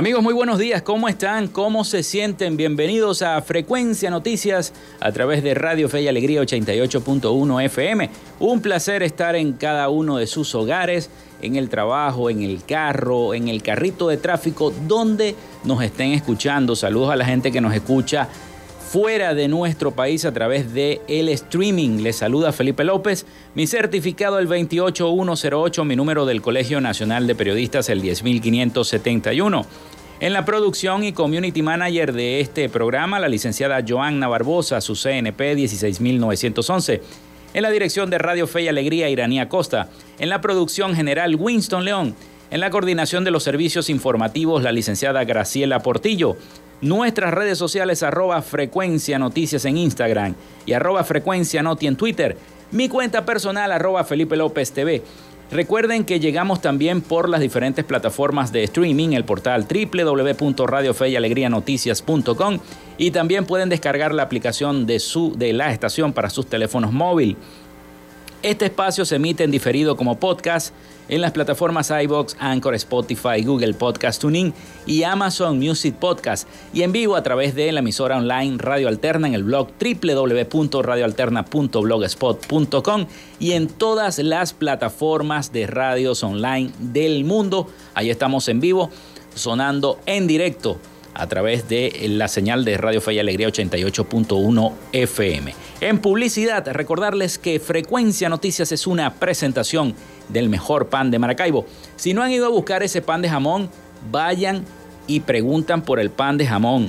Amigos, muy buenos días. ¿Cómo están? ¿Cómo se sienten? Bienvenidos a Frecuencia Noticias a través de Radio Fe y Alegría 88.1 FM. Un placer estar en cada uno de sus hogares, en el trabajo, en el carro, en el carrito de tráfico, donde nos estén escuchando. Saludos a la gente que nos escucha fuera de nuestro país a través de el streaming. Les saluda Felipe López, mi certificado el 28108, mi número del Colegio Nacional de Periodistas el 10571. En la producción y community manager de este programa, la licenciada Joanna Barbosa, su CNP 16911. En la dirección de Radio Fe y Alegría, Iranía Costa. En la producción general, Winston León. En la coordinación de los servicios informativos, la licenciada Graciela Portillo. Nuestras redes sociales, arroba frecuencia noticias en Instagram y arroba frecuencia noti en Twitter. Mi cuenta personal, arroba Felipe López TV. Recuerden que llegamos también por las diferentes plataformas de streaming, el portal www.radiofeyalegrianoticias.com y también pueden descargar la aplicación de, su, de la estación para sus teléfonos móviles. Este espacio se emite en diferido como podcast en las plataformas iBox, Anchor, Spotify, Google Podcast Tuning y Amazon Music Podcast y en vivo a través de la emisora online Radio Alterna en el blog www.radioalterna.blogspot.com y en todas las plataformas de radios online del mundo. Ahí estamos en vivo, sonando en directo a través de la señal de Radio Fe y Alegría 88.1 FM. En publicidad, recordarles que Frecuencia Noticias es una presentación del mejor pan de Maracaibo. Si no han ido a buscar ese pan de jamón, vayan y preguntan por el pan de jamón.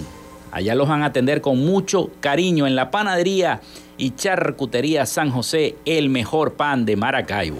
Allá los van a atender con mucho cariño en la panadería y charcutería San José, el mejor pan de Maracaibo.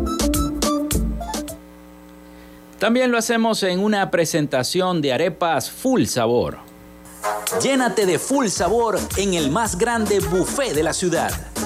También lo hacemos en una presentación de arepas full sabor. Llénate de full sabor en el más grande buffet de la ciudad.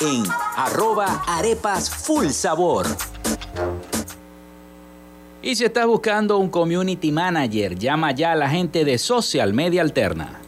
en arroba. Y si estás buscando un community manager, llama ya a la gente de Social Media Alterna.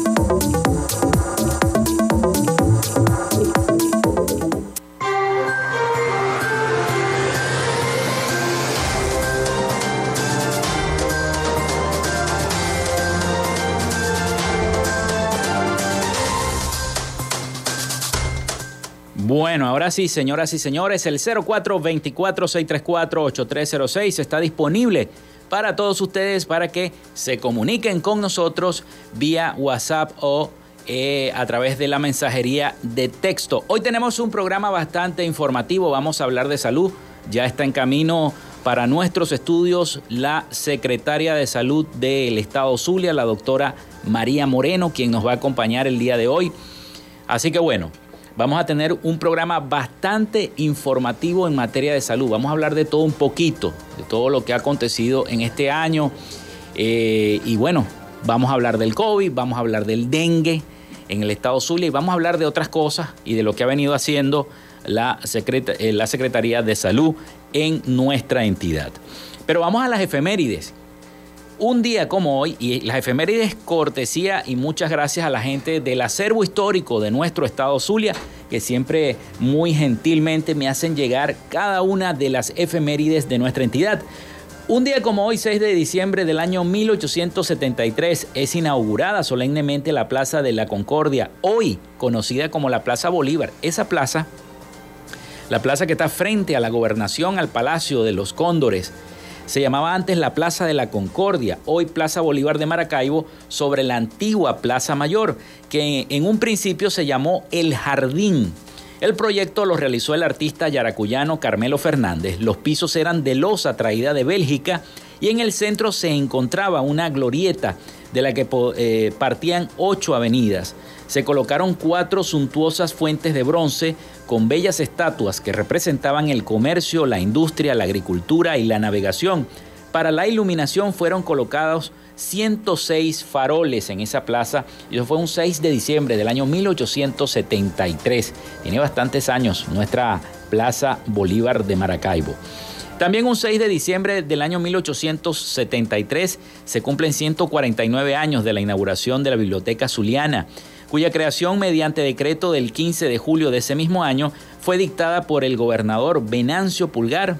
Bueno, ahora sí, señoras y señores, el 0424-634-8306 está disponible para todos ustedes para que se comuniquen con nosotros vía WhatsApp o eh, a través de la mensajería de texto. Hoy tenemos un programa bastante informativo, vamos a hablar de salud, ya está en camino para nuestros estudios la secretaria de salud del estado Zulia, la doctora María Moreno, quien nos va a acompañar el día de hoy. Así que bueno, Vamos a tener un programa bastante informativo en materia de salud. Vamos a hablar de todo un poquito, de todo lo que ha acontecido en este año. Eh, y bueno, vamos a hablar del COVID, vamos a hablar del dengue en el estado Zulia y vamos a hablar de otras cosas y de lo que ha venido haciendo la, eh, la Secretaría de Salud en nuestra entidad. Pero vamos a las efemérides un día como hoy, y las efemérides cortesía y muchas gracias a la gente del acervo histórico de nuestro estado Zulia, que siempre muy gentilmente me hacen llegar cada una de las efemérides de nuestra entidad. Un día como hoy, 6 de diciembre del año 1873, es inaugurada solemnemente la Plaza de la Concordia, hoy conocida como la Plaza Bolívar. Esa plaza, la plaza que está frente a la gobernación, al Palacio de los Cóndores, se llamaba antes la Plaza de la Concordia, hoy Plaza Bolívar de Maracaibo, sobre la antigua Plaza Mayor, que en un principio se llamó El Jardín. El proyecto lo realizó el artista yaracuyano Carmelo Fernández. Los pisos eran de losa traída de Bélgica y en el centro se encontraba una glorieta de la que eh, partían ocho avenidas. Se colocaron cuatro suntuosas fuentes de bronce con bellas estatuas que representaban el comercio, la industria, la agricultura y la navegación. Para la iluminación fueron colocados 106 faroles en esa plaza y eso fue un 6 de diciembre del año 1873. Tiene bastantes años nuestra Plaza Bolívar de Maracaibo. También un 6 de diciembre del año 1873 se cumplen 149 años de la inauguración de la Biblioteca Zuliana cuya creación mediante decreto del 15 de julio de ese mismo año fue dictada por el gobernador Venancio Pulgar.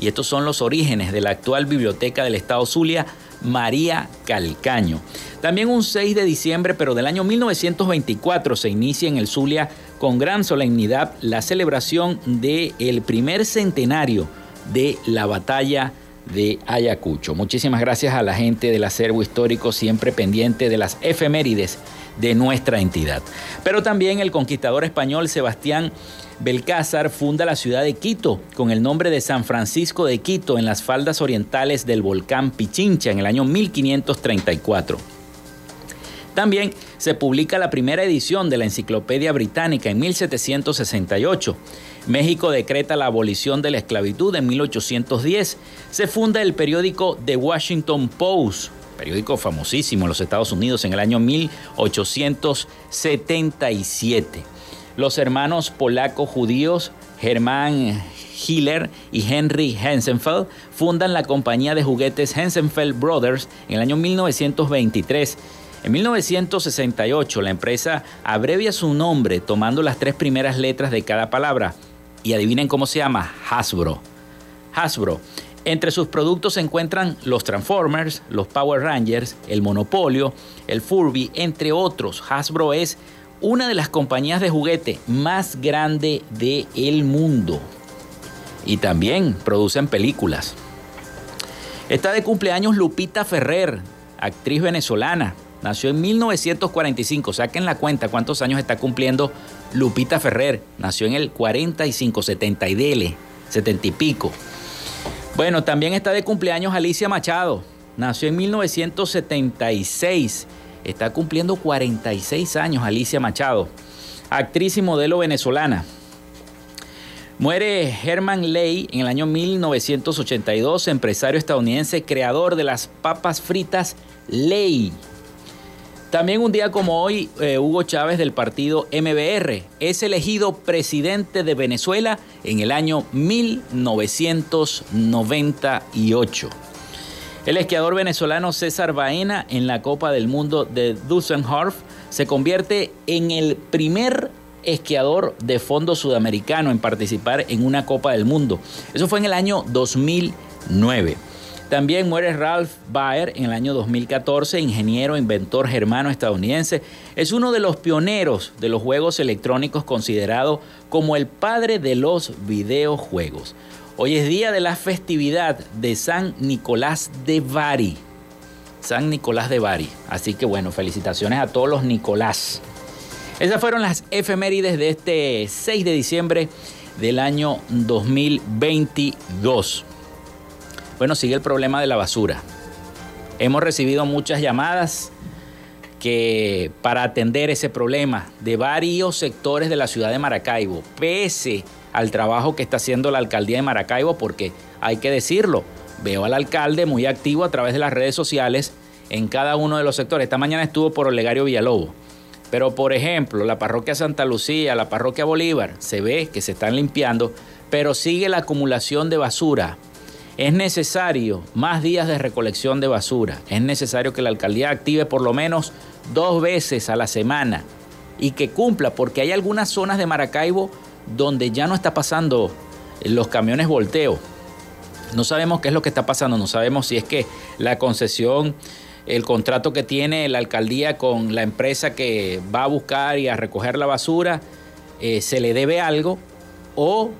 Y estos son los orígenes de la actual biblioteca del Estado Zulia, María Calcaño. También un 6 de diciembre, pero del año 1924, se inicia en el Zulia con gran solemnidad la celebración del el primer centenario de la batalla de Ayacucho. Muchísimas gracias a la gente del acervo histórico siempre pendiente de las efemérides de nuestra entidad. Pero también el conquistador español Sebastián Belcázar funda la ciudad de Quito con el nombre de San Francisco de Quito en las faldas orientales del volcán Pichincha en el año 1534. También se publica la primera edición de la Enciclopedia Británica en 1768. México decreta la abolición de la esclavitud en 1810. Se funda el periódico The Washington Post periódico famosísimo en los Estados Unidos en el año 1877. Los hermanos polacos judíos Germán Hiller y Henry Hensenfeld fundan la compañía de juguetes Hensenfeld Brothers en el año 1923. En 1968 la empresa abrevia su nombre tomando las tres primeras letras de cada palabra y adivinen cómo se llama, Hasbro. Hasbro. Entre sus productos se encuentran los Transformers, los Power Rangers, el Monopolio, el Furby, entre otros. Hasbro es una de las compañías de juguete más grande del mundo. Y también producen películas. Está de cumpleaños Lupita Ferrer, actriz venezolana. Nació en 1945. Saquen la cuenta cuántos años está cumpliendo Lupita Ferrer. Nació en el 45, 70 y dele, 70 y pico. Bueno, también está de cumpleaños Alicia Machado. Nació en 1976 Está cumpliendo 46 años Alicia Machado, actriz y modelo venezolana. Muere Herman Ley en el año 1982, empresario estadounidense, creador de las papas fritas Ley. También un día como hoy, eh, Hugo Chávez del partido MBR es elegido presidente de Venezuela en el año 1998. El esquiador venezolano César Baena en la Copa del Mundo de Düsseldorf se convierte en el primer esquiador de fondo sudamericano en participar en una Copa del Mundo. Eso fue en el año 2009. También muere Ralph Baer en el año 2014, ingeniero, inventor germano estadounidense. Es uno de los pioneros de los juegos electrónicos considerado como el padre de los videojuegos. Hoy es día de la festividad de San Nicolás de Bari. San Nicolás de Bari. Así que bueno, felicitaciones a todos los Nicolás. Esas fueron las efemérides de este 6 de diciembre del año 2022. Bueno, sigue el problema de la basura. Hemos recibido muchas llamadas que para atender ese problema de varios sectores de la ciudad de Maracaibo, pese al trabajo que está haciendo la alcaldía de Maracaibo, porque hay que decirlo, veo al alcalde muy activo a través de las redes sociales en cada uno de los sectores. Esta mañana estuvo por Olegario Villalobos. Pero por ejemplo, la parroquia Santa Lucía, la parroquia Bolívar, se ve que se están limpiando, pero sigue la acumulación de basura. Es necesario más días de recolección de basura. Es necesario que la alcaldía active por lo menos dos veces a la semana y que cumpla, porque hay algunas zonas de Maracaibo donde ya no está pasando los camiones volteo. No sabemos qué es lo que está pasando, no sabemos si es que la concesión, el contrato que tiene la alcaldía con la empresa que va a buscar y a recoger la basura, eh, se le debe algo o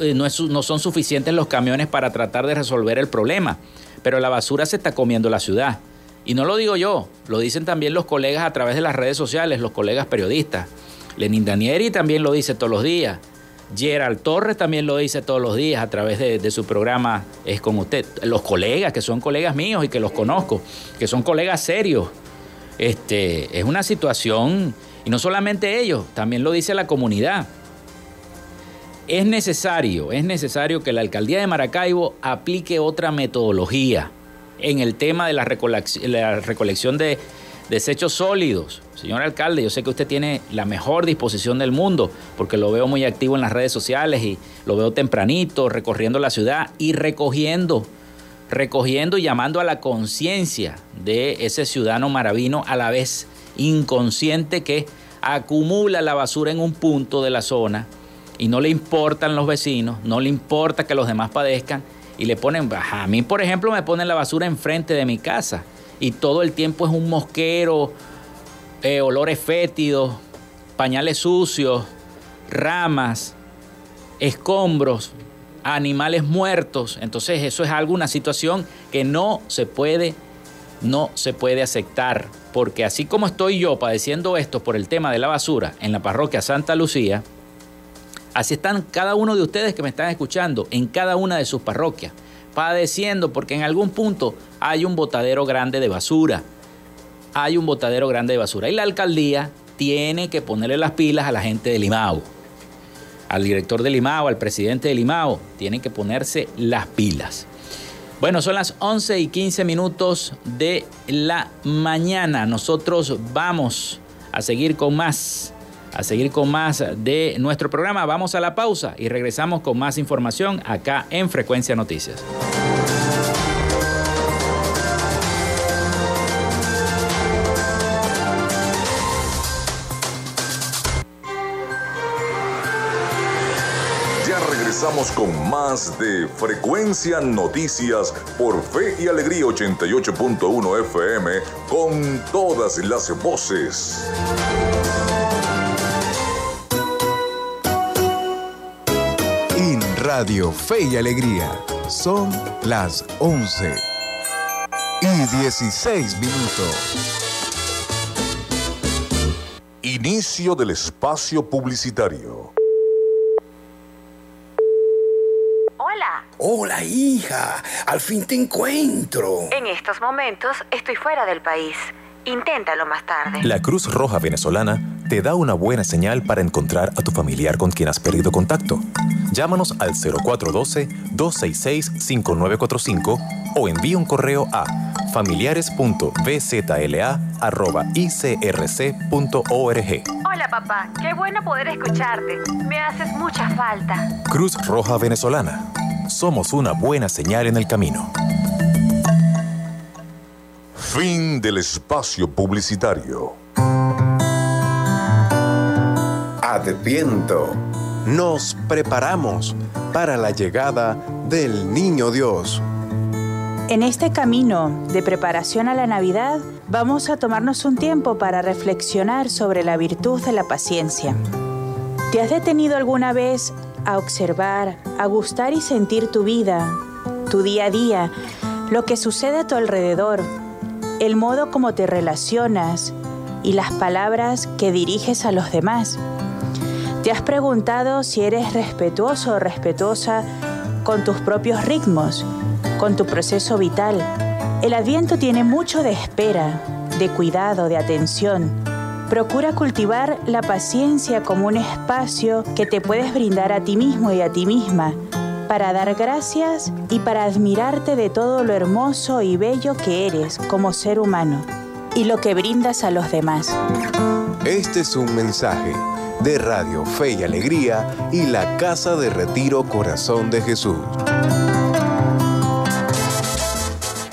eh, no, son suficientes los camiones para tratar de resolver el problema. Pero la basura se está comiendo la ciudad. Y no lo digo yo, lo dicen también los colegas a través de las redes sociales, los colegas periodistas. Lenin Danieri también lo dice todos los días. Gerald Torres también lo dice todos los días a través de, su programa Es con usted. Los colegas, que son colegas míos y que los conozco, que son colegas serios. Este, es una situación, y no solamente ellos, también lo dice la comunidad. Es necesario, es necesario que la alcaldía de Maracaibo aplique otra metodología en el tema de la recolección de desechos sólidos. Señor alcalde, yo sé que usted tiene la mejor disposición del mundo, porque lo veo muy activo en las redes sociales y lo veo tempranito, recorriendo la ciudad y recogiendo, recogiendo y llamando a la conciencia de ese ciudadano maravino a la vez inconsciente que acumula la basura en un punto de la zona y no le importan los vecinos, no le importa que los demás padezcan y le ponen, a mí por ejemplo me ponen la basura enfrente de mi casa y todo el tiempo es un mosquero, eh, olores fétidos, pañales sucios, ramas, escombros, animales muertos. Entonces eso es alguna situación que no se puede, no se puede aceptar. Porque así como estoy yo padeciendo esto por el tema de la basura en la parroquia Santa Lucía, así están cada uno de ustedes que me están escuchando en cada una de sus parroquias padeciendo porque en algún punto hay un botadero grande de basura. Hay un botadero grande de basura. Y la alcaldía tiene que ponerle las pilas a la gente de Limao. Al director de Limao, al presidente de Limao, tienen que ponerse las pilas. Bueno, son las 11 y 15 minutos de la mañana. Nosotros vamos a seguir con más, a seguir con más de nuestro programa. Vamos a la pausa y regresamos con más información acá en Frecuencia Noticias. Regresamos con más de Frecuencia Noticias por Fe y Alegría 88.1 FM con todas las voces. Radio Fe y Alegría son las 11 y 16 minutos. Inicio del espacio publicitario. Hola hija, al fin te encuentro. En estos momentos estoy fuera del país. Inténtalo más tarde. La Cruz Roja Venezolana te da una buena señal para encontrar a tu familiar con quien has perdido contacto. Llámanos al 0412-266-5945 o envía un correo a familiares.bzla.icrc.org. Hola papá, qué bueno poder escucharte. Me haces mucha falta. Cruz Roja Venezolana somos una buena señal en el camino. Fin del espacio publicitario. Adviento. Nos preparamos para la llegada del Niño Dios. En este camino de preparación a la Navidad, vamos a tomarnos un tiempo para reflexionar sobre la virtud de la paciencia. ¿Te has detenido alguna vez a observar, a gustar y sentir tu vida, tu día a día, lo que sucede a tu alrededor, el modo como te relacionas y las palabras que diriges a los demás. ¿Te has preguntado si eres respetuoso o respetuosa con tus propios ritmos, con tu proceso vital? El adviento tiene mucho de espera, de cuidado, de atención Procura cultivar la paciencia como un espacio que te puedes brindar a ti mismo y a ti misma para dar gracias y para admirarte de todo lo hermoso y bello que eres como ser humano y lo que brindas a los demás. Este es un mensaje de Radio Fe y Alegría y la Casa de Retiro Corazón de Jesús.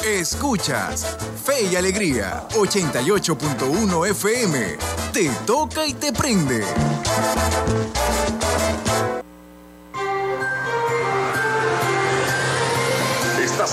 Escuchas Fe y Alegría 88.1 FM. Te toca y te prende.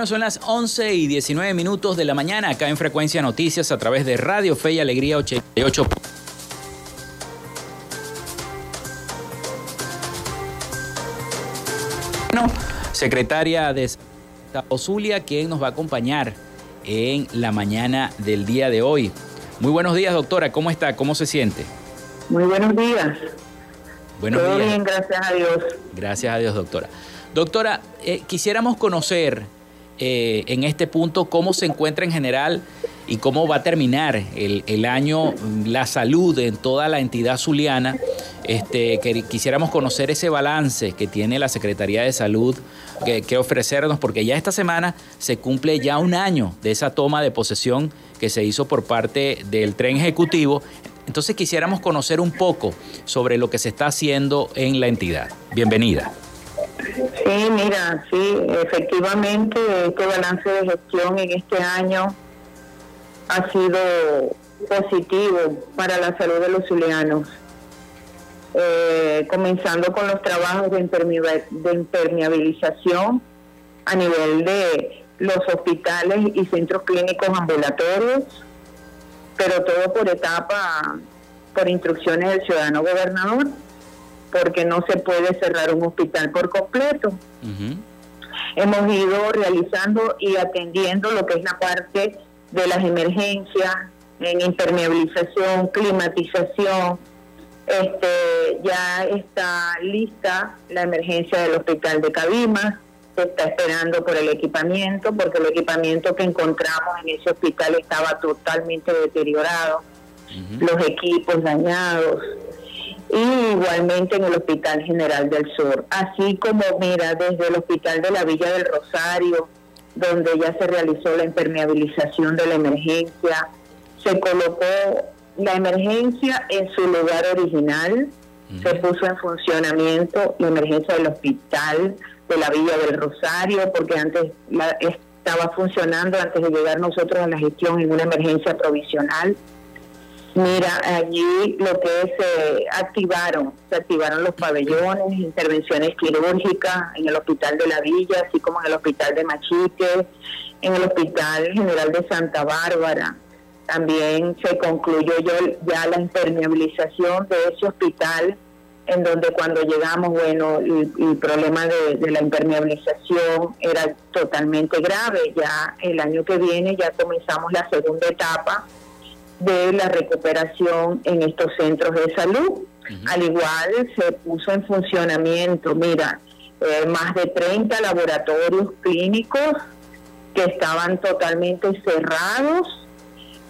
Bueno, son las 11 y 19 minutos de la mañana acá en Frecuencia Noticias a través de Radio Fe y Alegría 88. Bueno, secretaria de Zulia, quien nos va a acompañar en la mañana del día de hoy. Muy buenos días, doctora. ¿Cómo está? ¿Cómo se siente? Muy buenos días. Buenos Todo días. bien, gracias a Dios. Gracias a Dios, doctora. Doctora, eh, quisiéramos conocer eh, en este punto cómo se encuentra en general y cómo va a terminar el, año la salud en toda la entidad zuliana. Este, que quisiéramos conocer ese balance que tiene la Secretaría de Salud que ofrecernos, porque ya esta semana se cumple ya un año de esa toma de posesión que se hizo por parte del tren ejecutivo. Entonces quisiéramos conocer un poco sobre lo que se está haciendo en la entidad. Bienvenida. Sí, mira, sí, efectivamente este balance de gestión en este año ha sido positivo para la salud de los zulianos. Eh, comenzando con los trabajos de, impermeabil- de impermeabilización a nivel de los hospitales y centros clínicos ambulatorios, pero todo por etapa, por instrucciones del ciudadano gobernador, porque no se puede cerrar un hospital por completo. Hemos ido realizando y atendiendo lo que es la parte de las emergencias, en impermeabilización, climatización. Este, ya está lista la emergencia del hospital de Cabimas, se está esperando por el equipamiento, porque el equipamiento que encontramos en ese hospital estaba totalmente deteriorado, los equipos dañados, y igualmente en el Hospital General del Sur, así como, mira, desde el Hospital de la Villa del Rosario, donde ya se realizó la impermeabilización de la emergencia, se colocó la emergencia en su lugar original, se puso en funcionamiento la emergencia del hospital de la Villa del Rosario, porque antes estaba funcionando antes de llegar nosotros a la gestión en una emergencia provisional. Mira, allí lo que se activaron, se activaron los pabellones, intervenciones quirúrgicas en el Hospital de la Villa, así como en el Hospital de Machique, en el Hospital General de Santa Bárbara. También se concluyó ya la impermeabilización de ese hospital, en donde cuando llegamos, bueno, el, problema de, de, la impermeabilización era totalmente grave. Ya el año que viene ya comenzamos la segunda etapa de la recuperación en estos centros de salud. Al igual se puso en funcionamiento, mira, eh, más de 30 laboratorios clínicos que estaban totalmente cerrados.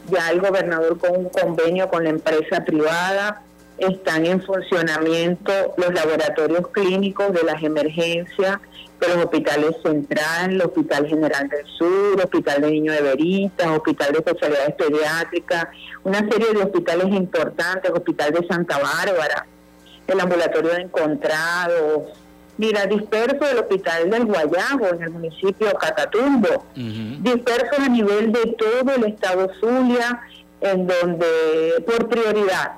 Ya el gobernador con un convenio con la empresa privada están en funcionamiento los laboratorios clínicos de las emergencias de los hospitales Central, el Hospital General del Sur, Hospital de Niño de Veritas, Hospital de Especialidades Pediátricas, una serie de hospitales importantes, Hospital de Santa Bárbara, el Ambulatorio de Encontrados, mira, disperso del Hospital del Guayabo en el municipio de Catatumbo, disperso a nivel de todo el estado Zulia, en donde por prioridad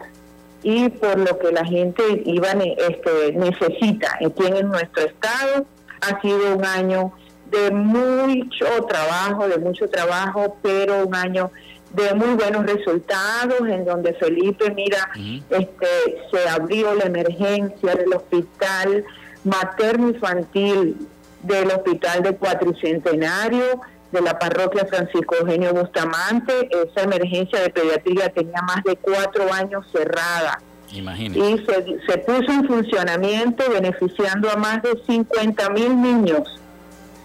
y por lo que la gente iba, este, necesita aquí en nuestro estado, ha sido un año de mucho trabajo, de mucho trabajo, pero un año de muy buenos resultados, en donde Felipe, mira, este, se abrió la emergencia del hospital materno infantil del hospital de Cuatricentenario de la parroquia Francisco Eugenio Bustamante. Esa emergencia de pediatría tenía más de cuatro años cerrada. Y se, se, puso en funcionamiento beneficiando a más de 50 mil niños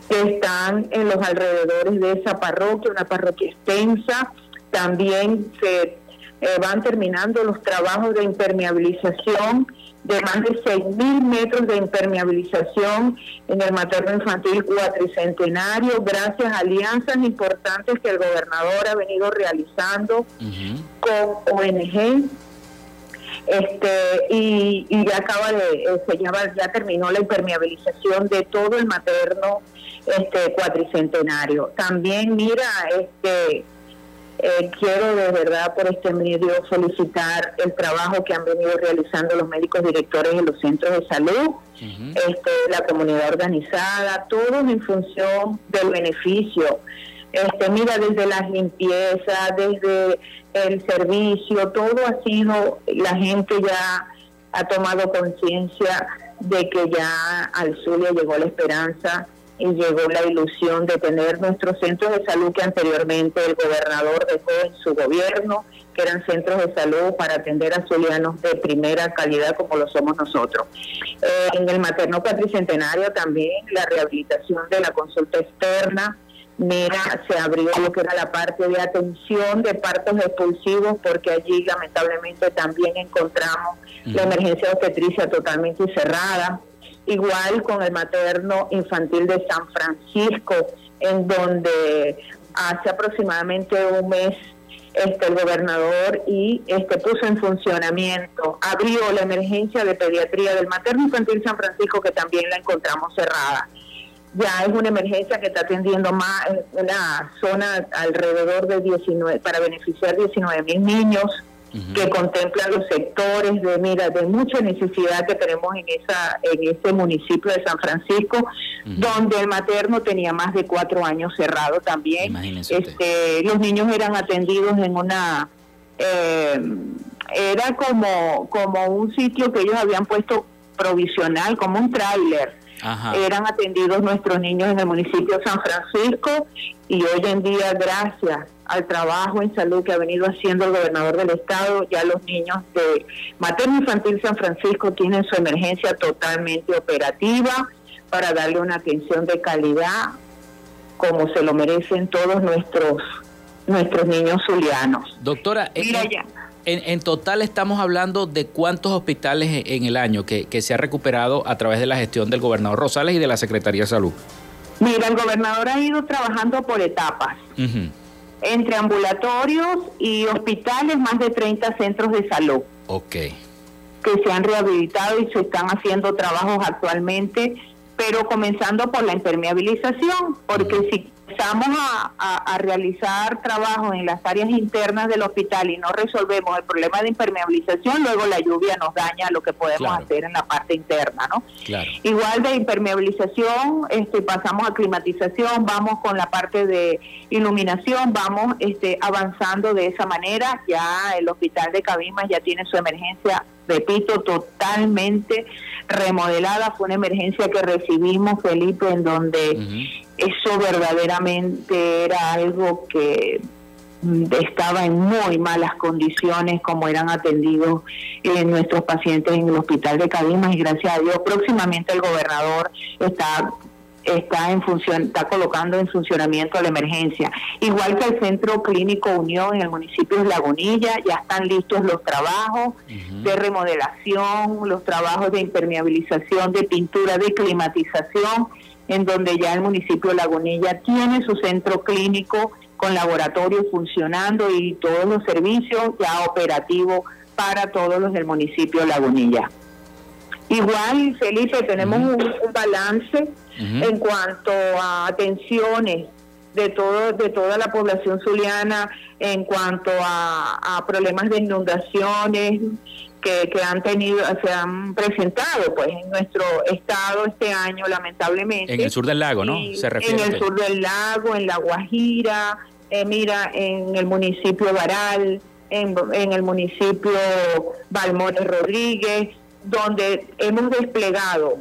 que están en los alrededores de esa parroquia, una parroquia extensa. También se eh, van terminando los trabajos de impermeabilización de más de 6.000 metros de impermeabilización en el materno infantil cuatricentenario, gracias a alianzas importantes que el gobernador ha venido realizando con ONG este y, ya acaba de se llama, ya terminó la impermeabilización de todo el materno este cuatricentenario también mira este eh, quiero de verdad por este medio felicitar el trabajo que han venido realizando los médicos directores de los centros de salud, este, la comunidad organizada, todos en función del beneficio. Este, mira, desde las limpiezas, desde el servicio, todo ha sido, la gente ya ha tomado conciencia de que ya al sur le llegó la esperanza y llegó la ilusión de tener nuestros centros de salud que anteriormente el gobernador dejó en su gobierno, que eran centros de salud para atender a zulianos de primera calidad como lo somos nosotros. Eh, en el materno cuatricentenario también la rehabilitación de la consulta externa, Mira, se abrió lo que era la parte de atención de partos expulsivos, porque allí lamentablemente también encontramos la emergencia obstetricia totalmente cerrada igual con el materno infantil de San Francisco, en donde hace aproximadamente un mes este, el gobernador y este puso en funcionamiento, abrió la emergencia de pediatría del materno infantil San Francisco que también la encontramos cerrada. Ya es una emergencia que está atendiendo más una zona alrededor de 19 para beneficiar 19 mil niños que contemplan los sectores de mira de mucha necesidad que tenemos en esa en ese municipio de San Francisco donde el materno tenía más de cuatro años cerrado también. Este los niños eran atendidos en una eh, era como como un sitio que ellos habían puesto provisional como un tráiler eran atendidos nuestros niños en el municipio de San Francisco y hoy en día, gracias al trabajo en salud que ha venido haciendo el gobernador del estado, ya los niños de Materno Infantil San Francisco tienen su emergencia totalmente operativa para darle una atención de calidad como se lo merecen todos nuestros nuestros niños zulianos. Doctora, en, total estamos hablando de cuántos hospitales en el año que, se ha recuperado a través de la gestión del gobernador Rosales y de la Secretaría de Salud. Mira, el gobernador ha ido trabajando por etapas. Entre ambulatorios y hospitales, más de 30 centros de salud. Ok. Que se han rehabilitado y se están haciendo trabajos actualmente pero comenzando por la impermeabilización, porque si empezamos a, realizar trabajo en las áreas internas del hospital y no resolvemos el problema de impermeabilización, luego la lluvia nos daña lo que podemos hacer en la parte interna, ¿no? Igual de impermeabilización, este, pasamos a climatización, vamos con la parte de iluminación, vamos este, avanzando de esa manera, ya el hospital de Cabimas ya tiene su emergencia repito, totalmente remodelada. Fue una emergencia que recibimos, Felipe, en donde eso verdaderamente era algo que estaba en muy malas condiciones como eran atendidos eh, nuestros pacientes en el hospital de Cabimas y gracias a Dios próximamente el gobernador está está en función, está colocando en funcionamiento la emergencia. Igual que el Centro Clínico Unión en el municipio de Lagunilla, ya están listos los trabajos de remodelación, los trabajos de impermeabilización, de pintura, de climatización, en donde ya el municipio de Lagunilla tiene su centro clínico con laboratorio funcionando y todos los servicios ya operativos para todos los del municipio de Lagunilla. Igual, Felipe, tenemos un balance en cuanto a atenciones de todo de toda la población zuliana en cuanto a, problemas de inundaciones que, que, han tenido se han presentado pues en nuestro estado este año lamentablemente. En el sur del lago no se refiere en el sur del lago en la Guajira eh, mira en el municipio Baral en, en el municipio Balmores Rodríguez donde hemos desplegado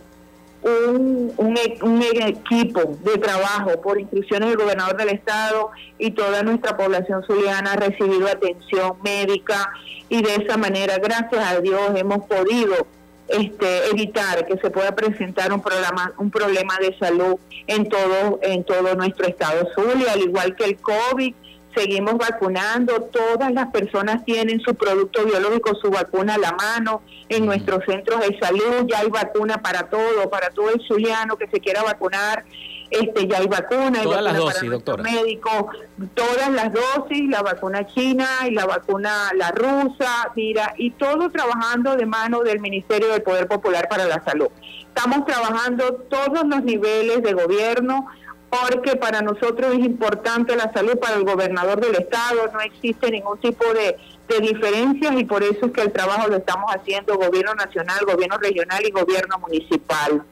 un, un, equipo de trabajo por instrucciones del gobernador del estado y toda nuestra población zuliana ha recibido atención médica y de esa manera, gracias a Dios, hemos podido este, evitar que se pueda presentar un problema, un problema de salud en todo, en todo nuestro estado Zulia, al igual que el COVID seguimos vacunando, todas las personas tienen su producto biológico, su vacuna a la mano, en nuestros centros de salud ya hay vacuna para todo, para todo el zuliano que se quiera vacunar, este ya hay vacuna, todas las dosis, doctora. Médico, todas las dosis, la vacuna china y la vacuna la rusa, mira, y todo trabajando de mano del Ministerio del Poder Popular para la Salud. Estamos trabajando todos los niveles de gobierno porque para nosotros es importante la salud, para el gobernador del estado no existe ningún tipo de, diferencias y por eso es que el trabajo lo estamos haciendo gobierno nacional, gobierno regional y gobierno municipal.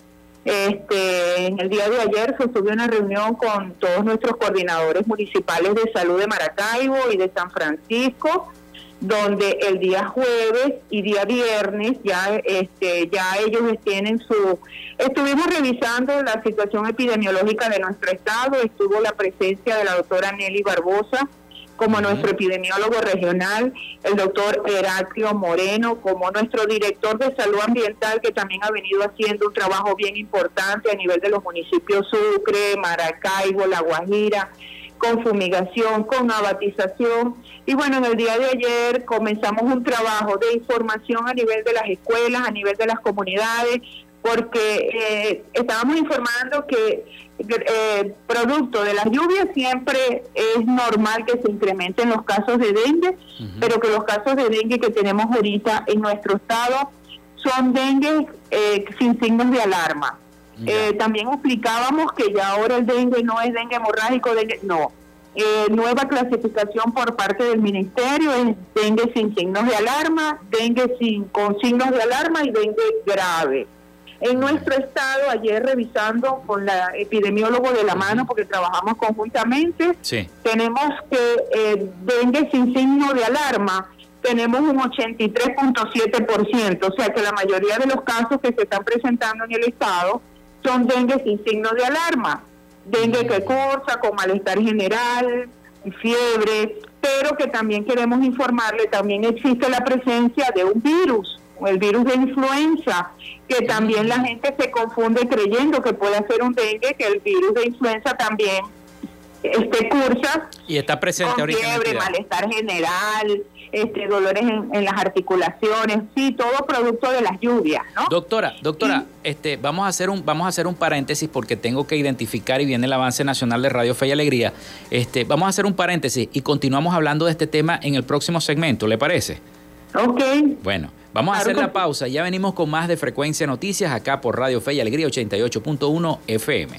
Este, en el día de ayer se tuvo una reunión con todos nuestros coordinadores municipales de salud de Maracaibo y de San Francisco donde el día jueves y día viernes ya este ya ellos tienen su estuvimos revisando la situación epidemiológica de nuestro estado estuvo la presencia de la doctora Nelly Barbosa como nuestro epidemiólogo regional, el doctor Heraclio Moreno, como nuestro director de salud ambiental, que también ha venido haciendo un trabajo bien importante a nivel de los municipios Sucre, Maracaibo, La Guajira, con fumigación, con abatización. Y bueno, en el día de ayer comenzamos un trabajo de información a nivel de las escuelas, a nivel de las comunidades, porque eh, estábamos informando que eh, producto de las lluvias siempre es normal que se incrementen los casos de dengue, pero que los casos de dengue que tenemos ahorita en nuestro estado son dengue eh, sin signos de alarma. Eh, también explicábamos que ya ahora el dengue no es dengue hemorrágico, dengue, no. Eh, nueva clasificación por parte del ministerio es dengue sin signos de alarma, dengue sin con signos de alarma y dengue grave. En nuestro estado, ayer revisando con la epidemiólogo de la mano, porque trabajamos conjuntamente, tenemos que eh, dengue sin signo de alarma tenemos un 83.7%, o sea que la mayoría de los casos que se están presentando en el estado son dengue sin signos de alarma. Dengue que cursa con malestar general, fiebre, pero que también queremos informarle, también existe la presencia de un virus, el virus de influenza, que también la gente se confunde creyendo que puede ser un dengue, que el virus de influenza también este cursa y está presente con fiebre, malestar general, este, dolores en, las articulaciones, sí, todo producto de las lluvias, ¿no? Doctora, doctora, este, vamos a hacer un, vamos a hacer un paréntesis porque tengo que identificar y viene el avance nacional de Radio Fe y Alegría. Este, vamos a hacer un paréntesis y continuamos hablando de este tema en el próximo segmento, ¿le parece? Ok. Bueno, vamos a hacer la pausa. Ya venimos con más de Frecuencia Noticias acá por Radio Fe y Alegría 88.1 FM.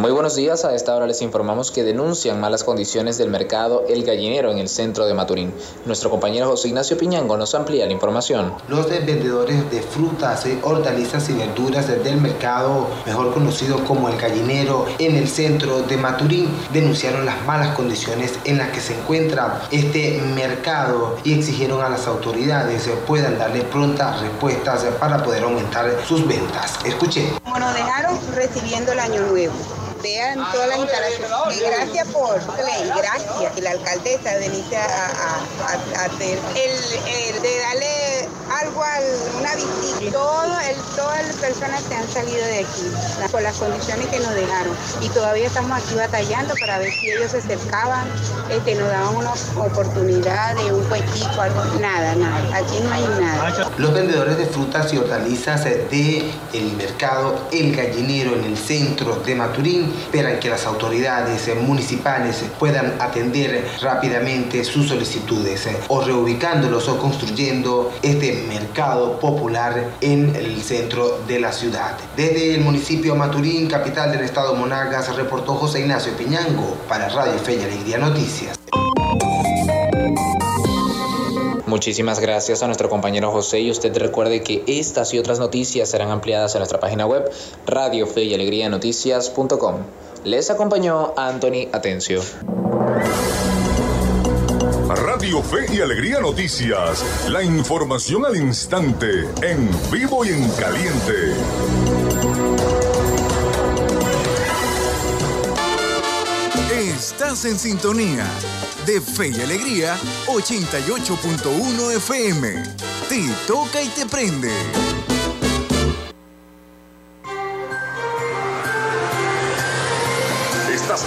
Muy buenos días, a esta hora les informamos que denuncian malas condiciones del mercado El Gallinero en el centro de Maturín. Nuestro compañero José Ignacio Piñango nos amplía la información. Los vendedores de frutas, hortalizas y verduras del mercado, mejor conocido como El Gallinero, en el centro de Maturín, denunciaron las malas condiciones en las que se encuentra este mercado y exigieron a las autoridades puedan darle prontas respuestas para poder aumentar sus ventas. Escuchen. Como nos dejaron recibiendo el año nuevo vean todas las instalaciones. Y gracias por gracias. La alcaldesa Denise a, a, hacer el, de darle algo una visita. Todo el, todas las personas se han salido de aquí por las condiciones que nos dejaron. Y todavía estamos aquí batallando para ver si ellos se acercaban, este, nos daban una oportunidad de un puestico, algo. Nada, nada. Aquí no hay nada. Los vendedores de frutas y hortalizas de el mercado El Gallinero en el centro de Maturín esperan que las autoridades municipales puedan atender rápidamente sus solicitudes o reubicándolos o construyendo este mercado popular en el centro de la ciudad. Desde el municipio Maturín, capital del estado Monagas, reportó José Ignacio Piñango para Radio Fe y Alegría Noticias. Muchísimas gracias a nuestro compañero José y usted recuerde que estas y otras noticias serán ampliadas en nuestra página web radio fe y alegría noticias.com. Les acompañó Anthony Atencio. Fe y Alegría Noticias, la información al instante, en vivo y en caliente. Estás en sintonía de Fe y Alegría 88.1 FM. Te toca y te prende.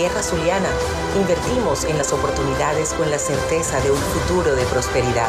Tierra zuliana. Invertimos en las oportunidades con la certeza de un futuro de prosperidad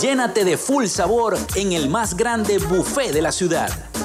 Llénate de full sabor en el más grande buffet de la ciudad.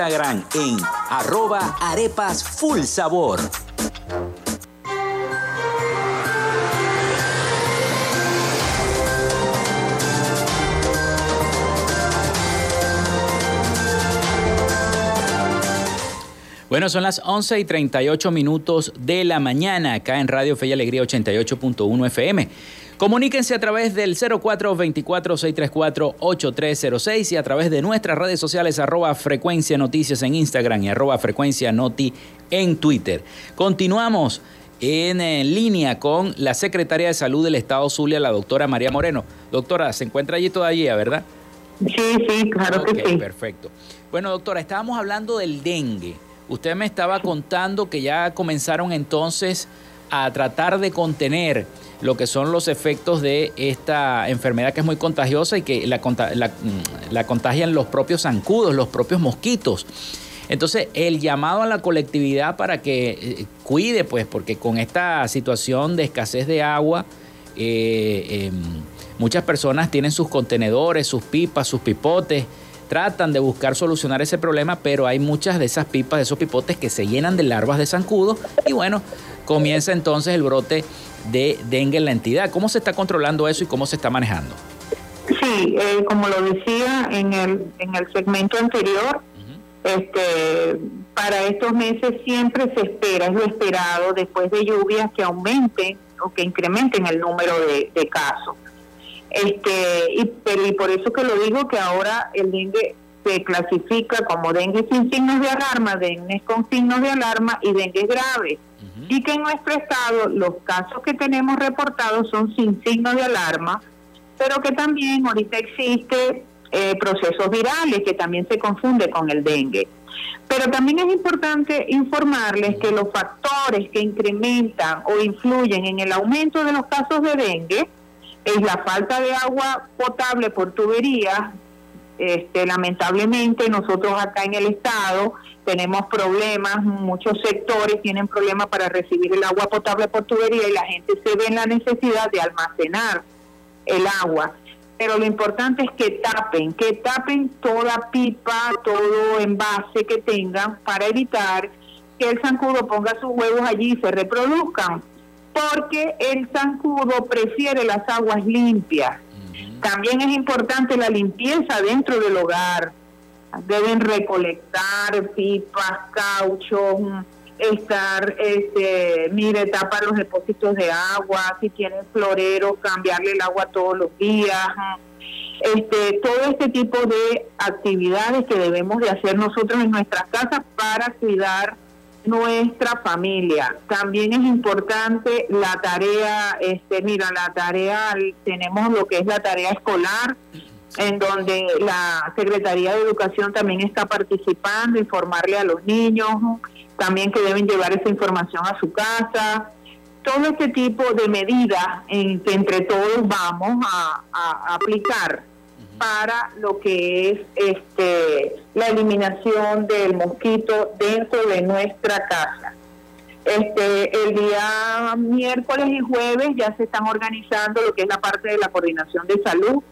Instagram en arroba arepas full sabor. Bueno, son las 11 y 38 minutos de la mañana acá en Radio Fe y Alegría 88.1 FM. Comuníquense a través del 0424-634-8306 y a través de nuestras redes sociales arroba frecuencia noticias en Instagram y arroba frecuencia noti en Twitter. Continuamos en, línea con la secretaria de Salud del Estado Zulia, la doctora María Moreno. Doctora, se encuentra allí todavía, ¿verdad? Sí, sí, claro que sí. Perfecto. Bueno, doctora, estábamos hablando del dengue. Usted me estaba contando que ya comenzaron entonces a tratar de contener lo que son los efectos de esta enfermedad que es muy contagiosa y que la, mm, la, contagian los propios zancudos, los propios mosquitos. Entonces, el llamado a la colectividad para que eh, cuide, pues, porque con esta situación de escasez de agua, eh, em, muchas personas tienen sus contenedores, sus pipas, sus pipotes, tratan de buscar solucionar ese problema, pero hay muchas de esas pipas, de esos pipotes que se llenan de larvas de zancudo y bueno, comienza entonces el brote de dengue en la entidad. ¿Cómo se está controlando eso y cómo se está manejando? Sí, eh, como lo decía en el, en el segmento anterior, este, para estos meses siempre se espera, es lo esperado después de lluvias que aumenten o que incrementen el número de, casos. Este, y, pero, y por eso que lo digo que ahora el dengue se clasifica como dengue sin signos de alarma, dengue con signos de alarma y dengue grave y que en nuestro estado los casos que tenemos reportados son sin signo de alarma, pero que también ahorita existe eh, procesos virales que también se confunde con el dengue. Pero también es importante informarles que los factores que incrementan o influyen en el aumento de los casos de dengue es la falta de agua potable por tuberías. Este, lamentablemente nosotros acá en el estado tenemos problemas, muchos sectores tienen problemas para recibir el agua potable por tubería y la gente se ve en la necesidad de almacenar el agua. Pero lo importante es que tapen, que tapen toda pipa, todo envase que tengan para evitar que el zancudo ponga sus huevos allí y se reproduzcan, porque el zancudo prefiere las aguas limpias. También es importante la limpieza dentro del hogar, deben recolectar pipas, caucho, estar, este, mire, tapar los depósitos de agua, si tienen florero, cambiarle el agua todos los días, este, todo este tipo de actividades que debemos de hacer nosotros en nuestras casas para cuidar nuestra familia. También es importante la tarea, este, mira, la tarea, tenemos lo que es la tarea escolar, en donde la Secretaría de Educación también está participando, informarle a los niños, también que deben llevar esa información a su casa. Todo este tipo de medidas en que entre todos vamos a aplicar para lo que es este la eliminación del mosquito dentro de nuestra casa. Este, el día miércoles y jueves ya se están organizando lo que es la parte de la coordinación de salud.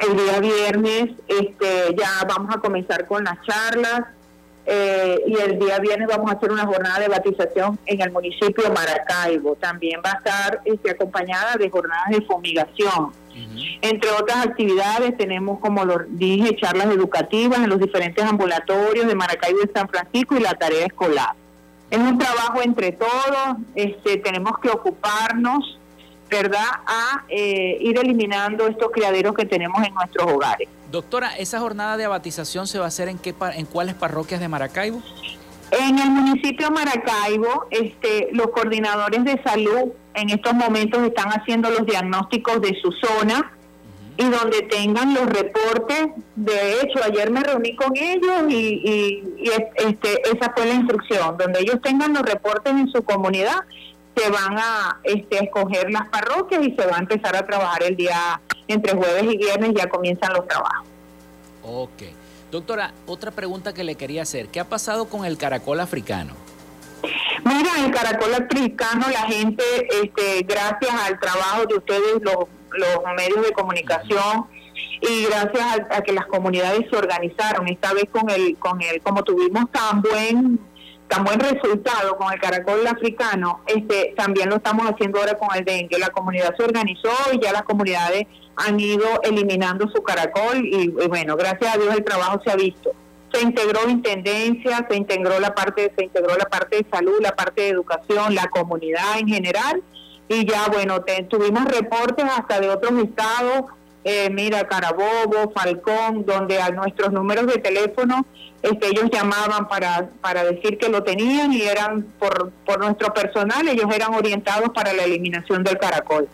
El día viernes este, ya vamos a comenzar con las charlas eh, y el día viernes vamos a hacer una jornada de batización en el municipio de Maracaibo. También va a estar este, acompañada de jornadas de fumigación entre otras actividades tenemos, como lo dije, charlas educativas en los diferentes ambulatorios de Maracaibo y San Francisco y la tarea escolar. Es un trabajo entre todos, este, tenemos que ocuparnos, ¿verdad?, a eh, ir eliminando estos criaderos que tenemos en nuestros hogares. Doctora, ¿esa jornada de abatización se va a hacer en, qué, en cuáles parroquias de Maracaibo? En el municipio de Maracaibo, este, los coordinadores de salud en estos momentos están haciendo los diagnósticos de su zona y donde tengan los reportes. De hecho, ayer me reuní con ellos y, este, esa fue la instrucción. Donde ellos tengan los reportes en su comunidad, se van a este, escoger las parroquias y se va a empezar a trabajar el día entre jueves y viernes, ya comienzan los trabajos. Ok. Doctora, otra pregunta que le quería hacer. ¿Qué ha pasado con el caracol africano? Mira, el caracol africano, la gente, este, gracias al trabajo de ustedes, los, los medios de comunicación, y gracias a, que las comunidades se organizaron, esta vez con el, con el, como tuvimos tan buen tan buen resultado con el caracol africano, este también lo estamos haciendo ahora con el dengue. La comunidad se organizó y ya las comunidades han ido eliminando su caracol y bueno, gracias a Dios el trabajo se ha visto se integró intendencia, se integró la parte, se integró la parte de salud, la parte de educación, la comunidad en general y ya bueno, tuvimos reportes hasta de otros estados, eh, mira Carabobo, Falcón, donde a nuestros números de teléfono este, ellos llamaban para, para decir que lo tenían y eran por, por nuestro personal, ellos eran orientados para la eliminación del caracol.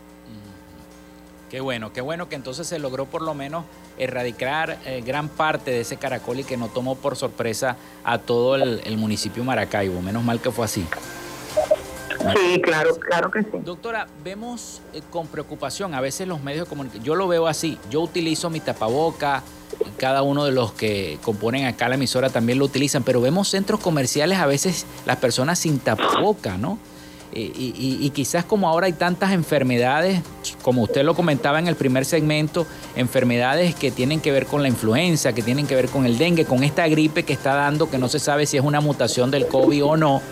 Qué bueno, qué bueno que entonces se logró por lo menos erradicar eh, gran parte de ese caracol y que no tomó por sorpresa a todo el, municipio Maracaibo. Menos mal que fue así. Sí, claro, claro que sí. Doctora, vemos eh, con preocupación a veces los medios de comunicación, yo lo veo así, yo utilizo mi tapaboca, cada uno de los que componen acá la emisora también lo utilizan, pero vemos centros comerciales a veces las personas sin tapaboca, ¿no? y, quizás como ahora hay tantas enfermedades, como usted lo comentaba en el primer segmento, enfermedades que tienen que ver con la influenza, que tienen que ver con el dengue, con esta gripe que está dando, que no se sabe si es una mutación del COVID o no.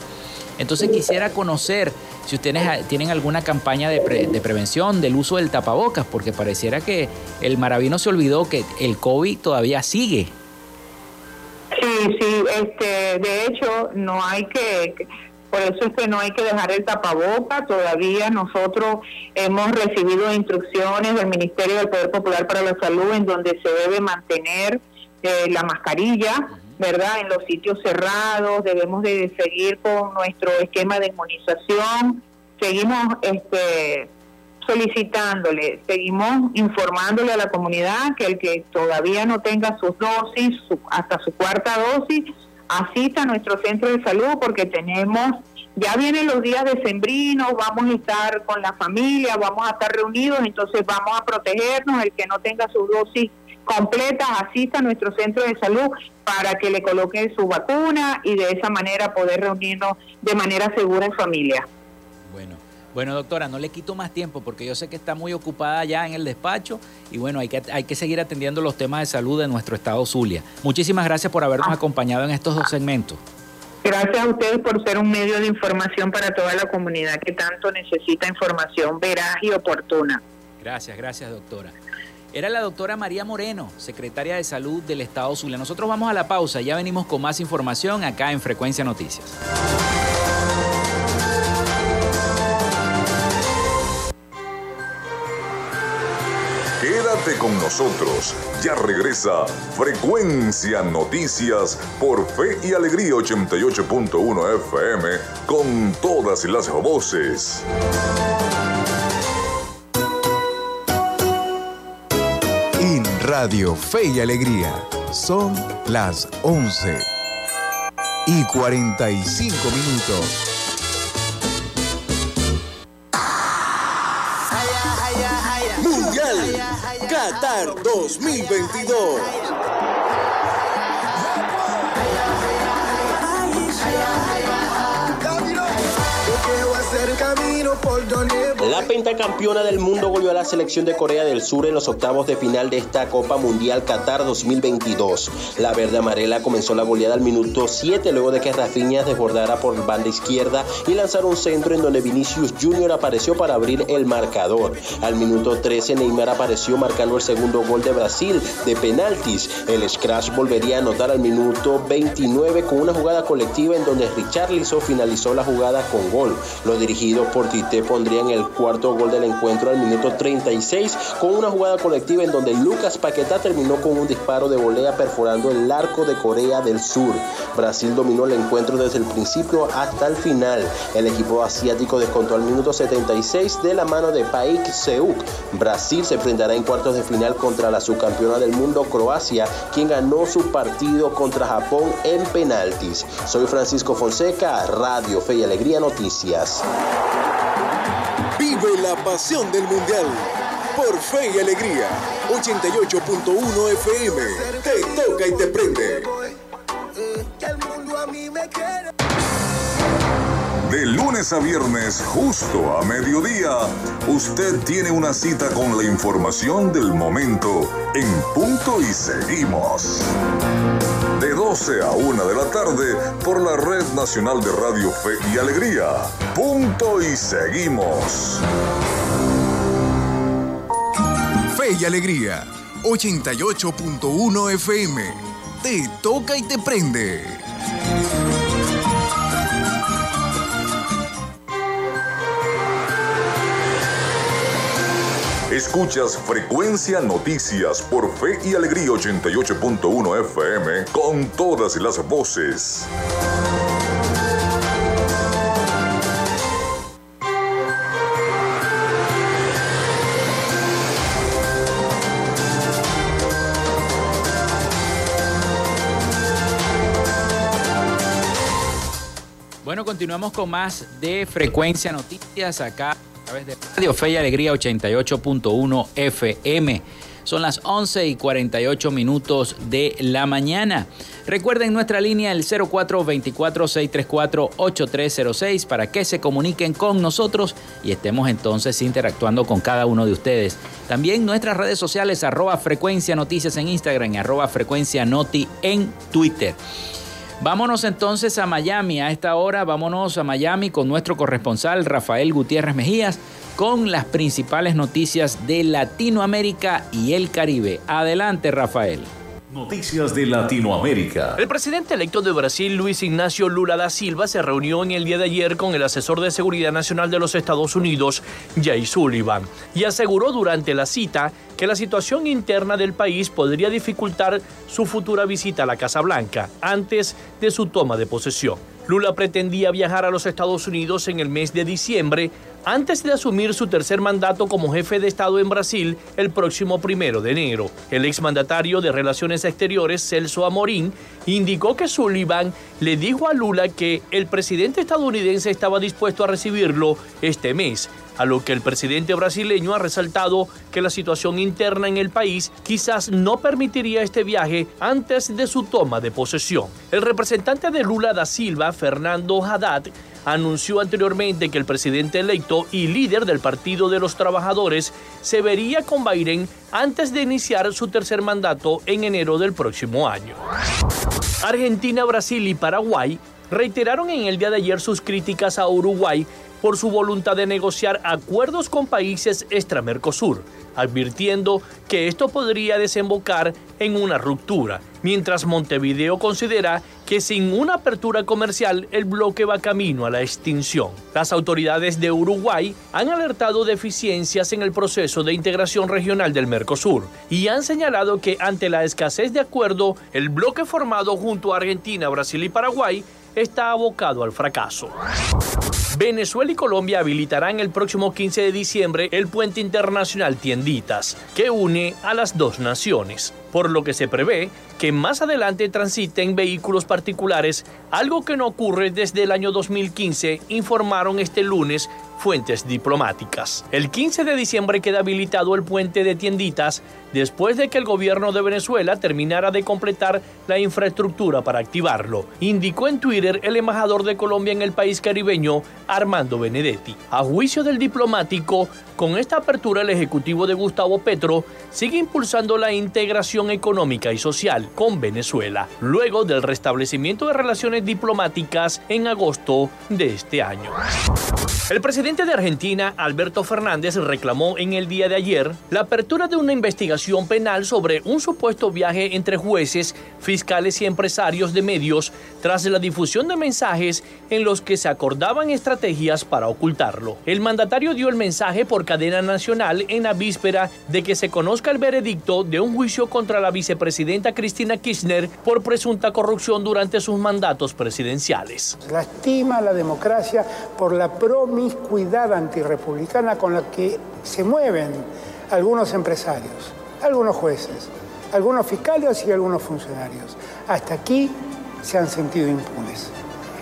Entonces quisiera conocer si ustedes tienen alguna campaña de, prevención del uso del tapabocas, porque pareciera que el maravino se olvidó que el COVID todavía sigue. Sí, sí, este, de hecho no hay que por eso es que no hay que dejar el tapaboca. Todavía nosotros hemos recibido instrucciones del Ministerio del Poder Popular para la Salud en donde se debe mantener eh, la mascarilla, ¿verdad? En los sitios cerrados debemos de seguir con nuestro esquema de inmunización. Seguimos este solicitándole, seguimos informándole a la comunidad que el que todavía no tenga sus dosis, hasta su cuarta dosis, asista a nuestro centro de salud porque tenemos, ya vienen los días de sembrino, vamos a estar con la familia, vamos a estar reunidos, entonces vamos a protegernos, el que no tenga su dosis completa, asista a nuestro centro de salud para que le coloquen su vacuna y de esa manera poder reunirnos de manera segura en familia. Bueno, doctora, no le quito más tiempo porque yo sé que está muy ocupada ya en el despacho y bueno, hay que, hay que seguir atendiendo los temas de salud de nuestro estado Zulia. Muchísimas gracias por habernos acompañado en estos dos segmentos. Gracias a ustedes por ser un medio de información para toda la comunidad que tanto necesita información veraz y oportuna. Gracias, gracias doctora. Era la doctora María Moreno, secretaria de Salud del Estado Zulia. Nosotros vamos a la pausa, ya venimos con más información acá en Frecuencia Noticias. Quédate con nosotros, ya regresa Frecuencia Noticias por Fe y Alegría 88.1 FM con todas las voces. Radio Fe y Alegría son las 11 y 45 minutos. Mundial Qatar 2022. La pentacampeona del mundo volvió a la selección de Corea del Sur en los octavos de final de esta Copa Mundial Qatar 2022. La verde amarela comenzó la goleada al minuto 7 luego de que Rafinha desbordara por banda izquierda y lanzara un centro en donde Vinicius Jr. apareció para abrir el marcador. Al minuto 13 Neymar apareció marcando el segundo gol de Brasil de penaltis. El Scratch volvería a anotar al minuto 29 con una jugada colectiva en donde Richarlison finalizó la jugada con gol. Los dirigidos por Tite pondrían el cuarto gol del encuentro al minuto 36 con una jugada colectiva en donde Lucas Paquetá terminó con un disparo de volea perforando el arco de Corea del Sur. Brasil dominó el encuentro desde el principio hasta el final. El equipo asiático descontó al minuto 76 de la mano de Paik Seuk. Brasil se enfrentará en cuartos de final contra la subcampeona del mundo Croacia, quien ganó su partido contra Japón en penaltis. Soy Francisco Fonseca, Radio Fe y Alegría Noticias. Vive la pasión del Mundial. Por Fe y Alegría. 88.1 FM. Te toca y te prende. De lunes a viernes, justo a mediodía, usted tiene una cita con la información del momento en punto y seguimos. De 12 a 1 de la tarde por la Red Nacional de Radio Fe y Alegría. Punto y seguimos. Fe y Alegría, 88.1 FM. Te toca y te prende. Escuchas Frecuencia Noticias por Fe y Alegría 88.1 FM con todas las voces. Bueno, continuamos con más de Frecuencia Noticias acá través de Radio Fe y Alegría 88.1 FM. Son las 11 y 48 minutos de la mañana. Recuerden nuestra línea el 0424-634-8306 para que se comuniquen con nosotros y estemos entonces interactuando con cada uno de ustedes. También nuestras redes sociales arroba frecuencia noticias en Instagram y arroba frecuencia noti en Twitter. Vámonos entonces a Miami. A esta hora vámonos a Miami con nuestro corresponsal Rafael Gutiérrez Mejías con las principales noticias de Latinoamérica y el Caribe. Adelante Rafael. Noticias de Latinoamérica. El presidente electo de Brasil, Luis Ignacio Lula da Silva, se reunió en el día de ayer con el asesor de Seguridad Nacional de los Estados Unidos, Jay Sullivan, y aseguró durante la cita que la situación interna del país podría dificultar su futura visita a la Casa Blanca antes de su toma de posesión. Lula pretendía viajar a los Estados Unidos en el mes de diciembre antes de asumir su tercer mandato como jefe de Estado en Brasil el próximo primero de enero. El exmandatario de Relaciones Exteriores, Celso Amorín, indicó que Sullivan le dijo a Lula que el presidente estadounidense estaba dispuesto a recibirlo este mes, a lo que el presidente brasileño ha resaltado que la situación interna en el país quizás no permitiría este viaje antes de su toma de posesión. El representante de Lula da Silva, Fernando Haddad, anunció anteriormente que el presidente electo y líder del Partido de los Trabajadores se vería con Biden antes de iniciar su tercer mandato en enero del próximo año. Argentina, Brasil y Paraguay reiteraron en el día de ayer sus críticas a Uruguay por su voluntad de negociar acuerdos con países extra-Mercosur, advirtiendo que esto podría desembocar en una ruptura, mientras Montevideo considera que sin una apertura comercial el bloque va camino a la extinción. Las autoridades de Uruguay han alertado de deficiencias en el proceso de integración regional del Mercosur y han señalado que ante la escasez de acuerdo, el bloque formado junto a Argentina, Brasil y Paraguay está abocado al fracaso. Venezuela y Colombia habilitarán el próximo 15 de diciembre el puente internacional Tienditas, que une a las dos naciones, por lo que se prevé que más adelante transiten vehículos particulares, algo que no ocurre desde el año 2015, informaron este lunes fuentes diplomáticas. El 15 de diciembre queda habilitado el puente de tienditas después de que el gobierno de Venezuela terminara de completar la infraestructura para activarlo, indicó en Twitter el embajador de Colombia en el país caribeño, Armando Benedetti. A juicio del diplomático, con esta apertura el Ejecutivo de Gustavo Petro sigue impulsando la integración económica y social con Venezuela, luego del restablecimiento de relaciones diplomáticas en agosto de este año. El presidente de Argentina, Alberto Fernández, reclamó en el día de ayer la apertura de una investigación penal sobre un supuesto viaje entre jueces, fiscales y empresarios de medios tras la difusión de mensajes en los que se acordaban estrategias para ocultarlo. El mandatario dio el mensaje por cadena nacional en la víspera de que se conozca el veredicto de un juicio contra la vicepresidenta Cristina Kirchner por presunta corrupción durante sus mandatos presidenciales. Lastima la democracia por la promiscuidad antirrepublicana con la que se mueven algunos empresarios, algunos jueces, algunos fiscales y algunos funcionarios. Hasta aquí se han sentido impunes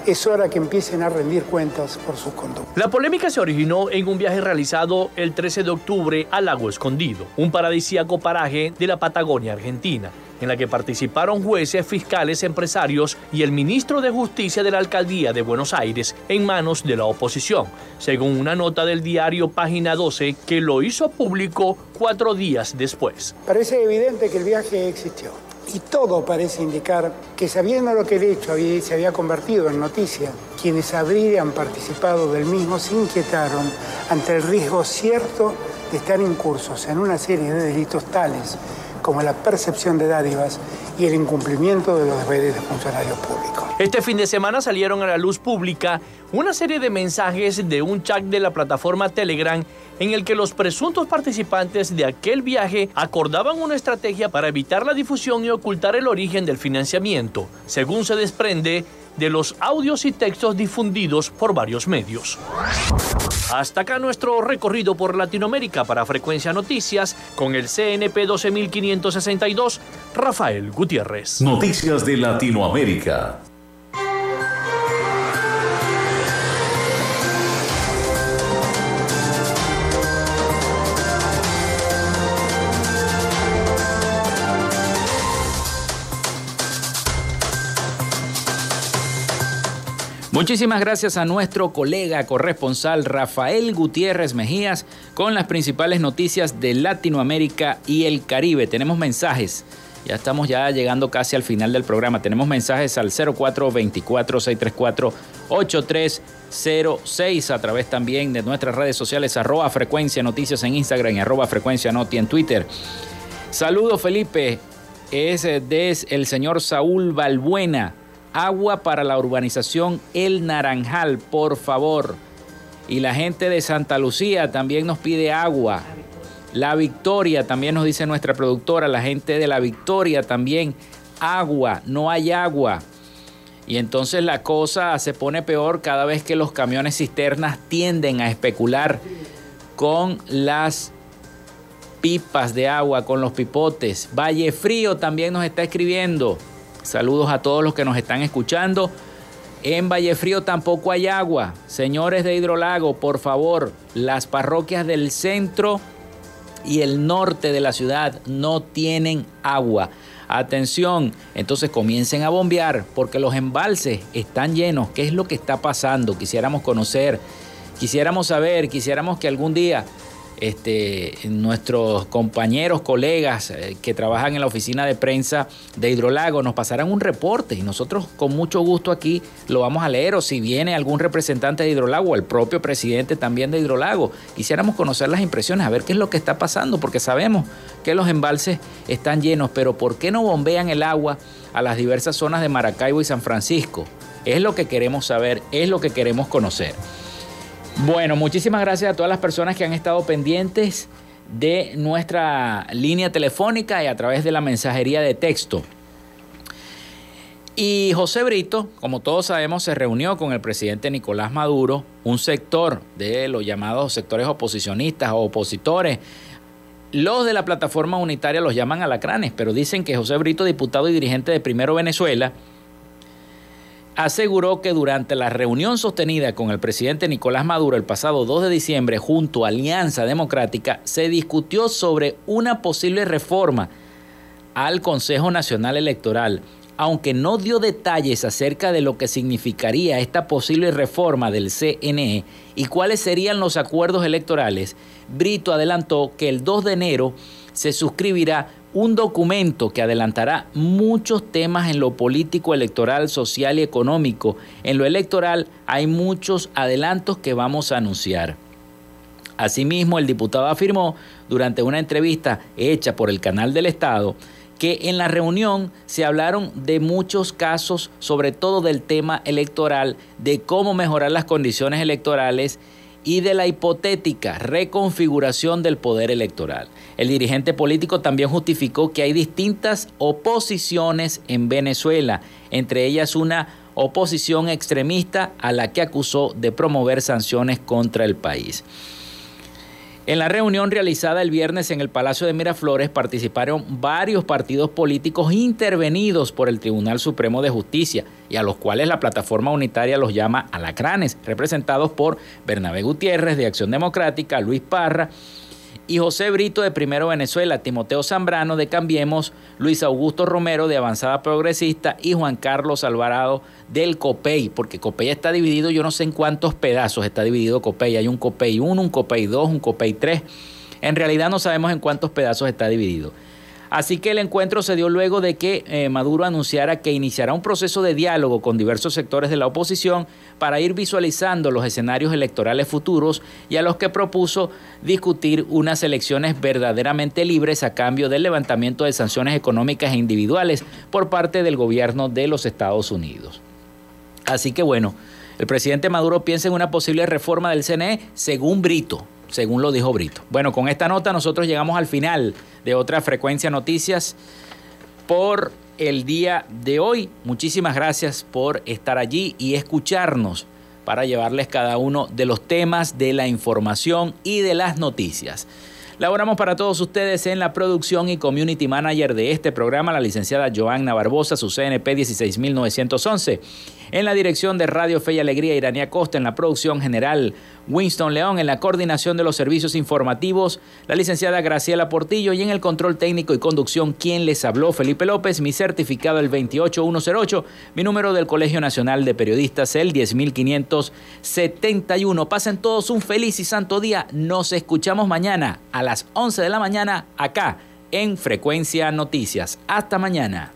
es hora que empiecen a rendir cuentas por sus conductas. La polémica se originó en un viaje realizado el 13 de octubre al Lago Escondido, un paradisíaco paraje de la Patagonia Argentina en la que participaron jueces, fiscales, empresarios y el ministro de Justicia de la Alcaldía de Buenos Aires en manos de la oposición, según una nota del diario Página 12 que lo hizo público cuatro días después. Parece evidente que el viaje existió y todo parece indicar que sabiendo lo que el hecho se había convertido en noticia, quienes habrían participado del mismo se inquietaron ante el riesgo cierto de estar incursos en una serie de delitos tales como la percepción de dádivas y el incumplimiento de los deberes de funcionarios públicos. Este fin de semana salieron a la luz pública una serie de mensajes de un chat de la plataforma Telegram en el que los presuntos participantes de aquel viaje acordaban una estrategia para evitar la difusión y ocultar el origen del financiamiento, según se desprende de los audios y textos difundidos por varios medios. Hasta acá nuestro recorrido por Latinoamérica para Frecuencia Noticias con el CNP 12562, Rafael Gutiérrez. Noticias de Latinoamérica. Muchísimas gracias a nuestro colega corresponsal Rafael Gutiérrez Mejías con las principales noticias de Latinoamérica y el Caribe. Tenemos mensajes. Ya estamos ya llegando casi al final del programa. Tenemos mensajes al 0424-634-8306 a través también de nuestras redes sociales arroba frecuencia noticias en Instagram y arroba frecuencia noti en Twitter. Saludos Felipe, es de el señor Saúl Balbuena agua para la urbanización El Naranjal, por favor. Y la gente de Santa Lucía también nos pide agua. La Victoria, también nos dice nuestra productora, la gente de la Victoria también, agua, no hay agua. Y entonces la cosa se pone peor cada vez que los camiones cisternas tienden a especular con las pipas de agua, con los pipotes. Valle Frío también nos está escribiendo. Saludos a todos los que nos están escuchando. En Vallefrío tampoco hay agua. Señores de Hidrolago, por favor, las parroquias del centro y el norte de la ciudad no tienen agua. Atención, entonces comiencen a bombear porque los embalses están llenos. ¿Qué es lo que está pasando? Quisiéramos conocer, quisiéramos saber, quisiéramos que algún día este, nuestros compañeros, colegas eh, que trabajan en la oficina de prensa de Hidrolago nos pasarán un reporte y nosotros con mucho gusto aquí lo vamos a leer o si viene algún representante de Hidrolago o el propio presidente también de Hidrolago, quisiéramos conocer las impresiones, a ver qué es lo que está pasando, porque sabemos que los embalses están llenos, pero ¿por qué no bombean el agua a las diversas zonas de Maracaibo y San Francisco? Es lo que queremos saber, es lo que queremos conocer. Bueno, muchísimas gracias a todas las personas que han estado pendientes de nuestra línea telefónica y a través de la mensajería de texto. Y José Brito, como todos sabemos, se reunió con el presidente Nicolás Maduro, un sector de los llamados sectores oposicionistas o opositores. Los de la plataforma unitaria los llaman alacranes, pero dicen que José Brito, diputado y dirigente de Primero Venezuela, aseguró que durante la reunión sostenida con el presidente Nicolás Maduro el pasado 2 de diciembre junto a Alianza Democrática se discutió sobre una posible reforma al Consejo Nacional Electoral, aunque no dio detalles acerca de lo que significaría esta posible reforma del CNE y cuáles serían los acuerdos electorales, Brito adelantó que el 2 de enero se suscribirá un documento que adelantará muchos temas en lo político, electoral, social y económico. En lo electoral hay muchos adelantos que vamos a anunciar. Asimismo, el diputado afirmó durante una entrevista hecha por el canal del Estado que en la reunión se hablaron de muchos casos, sobre todo del tema electoral, de cómo mejorar las condiciones electorales y de la hipotética reconfiguración del poder electoral. El dirigente político también justificó que hay distintas oposiciones en Venezuela, entre ellas una oposición extremista a la que acusó de promover sanciones contra el país. En la reunión realizada el viernes en el Palacio de Miraflores participaron varios partidos políticos intervenidos por el Tribunal Supremo de Justicia y a los cuales la plataforma unitaria los llama alacranes, representados por Bernabé Gutiérrez de Acción Democrática, Luis Parra, y José Brito de Primero Venezuela, Timoteo Zambrano de Cambiemos, Luis Augusto Romero de Avanzada Progresista y Juan Carlos Alvarado del COPEI, porque COPEI está dividido, yo no sé en cuántos pedazos está dividido COPEI, hay un COPEI 1, un COPEI 2, un COPEI 3, en realidad no sabemos en cuántos pedazos está dividido. Así que el encuentro se dio luego de que eh, Maduro anunciara que iniciará un proceso de diálogo con diversos sectores de la oposición para ir visualizando los escenarios electorales futuros y a los que propuso discutir unas elecciones verdaderamente libres a cambio del levantamiento de sanciones económicas e individuales por parte del gobierno de los Estados Unidos. Así que bueno, el presidente Maduro piensa en una posible reforma del CNE según Brito, según lo dijo Brito. Bueno, con esta nota nosotros llegamos al final de otra frecuencia noticias por el día de hoy. Muchísimas gracias por estar allí y escucharnos para llevarles cada uno de los temas de la información y de las noticias. Laboramos para todos ustedes en la producción y community manager de este programa, la licenciada Joanna Barbosa, su CNP 16911. En la dirección de Radio Fe y Alegría, Iranía Costa. En la producción general, Winston León. En la coordinación de los servicios informativos, la licenciada Graciela Portillo. Y en el control técnico y conducción, quien les habló, Felipe López. Mi certificado, el 28108. Mi número del Colegio Nacional de Periodistas, el 10571. Pasen todos un feliz y santo día. Nos escuchamos mañana a las 11 de la mañana acá en Frecuencia Noticias. Hasta mañana.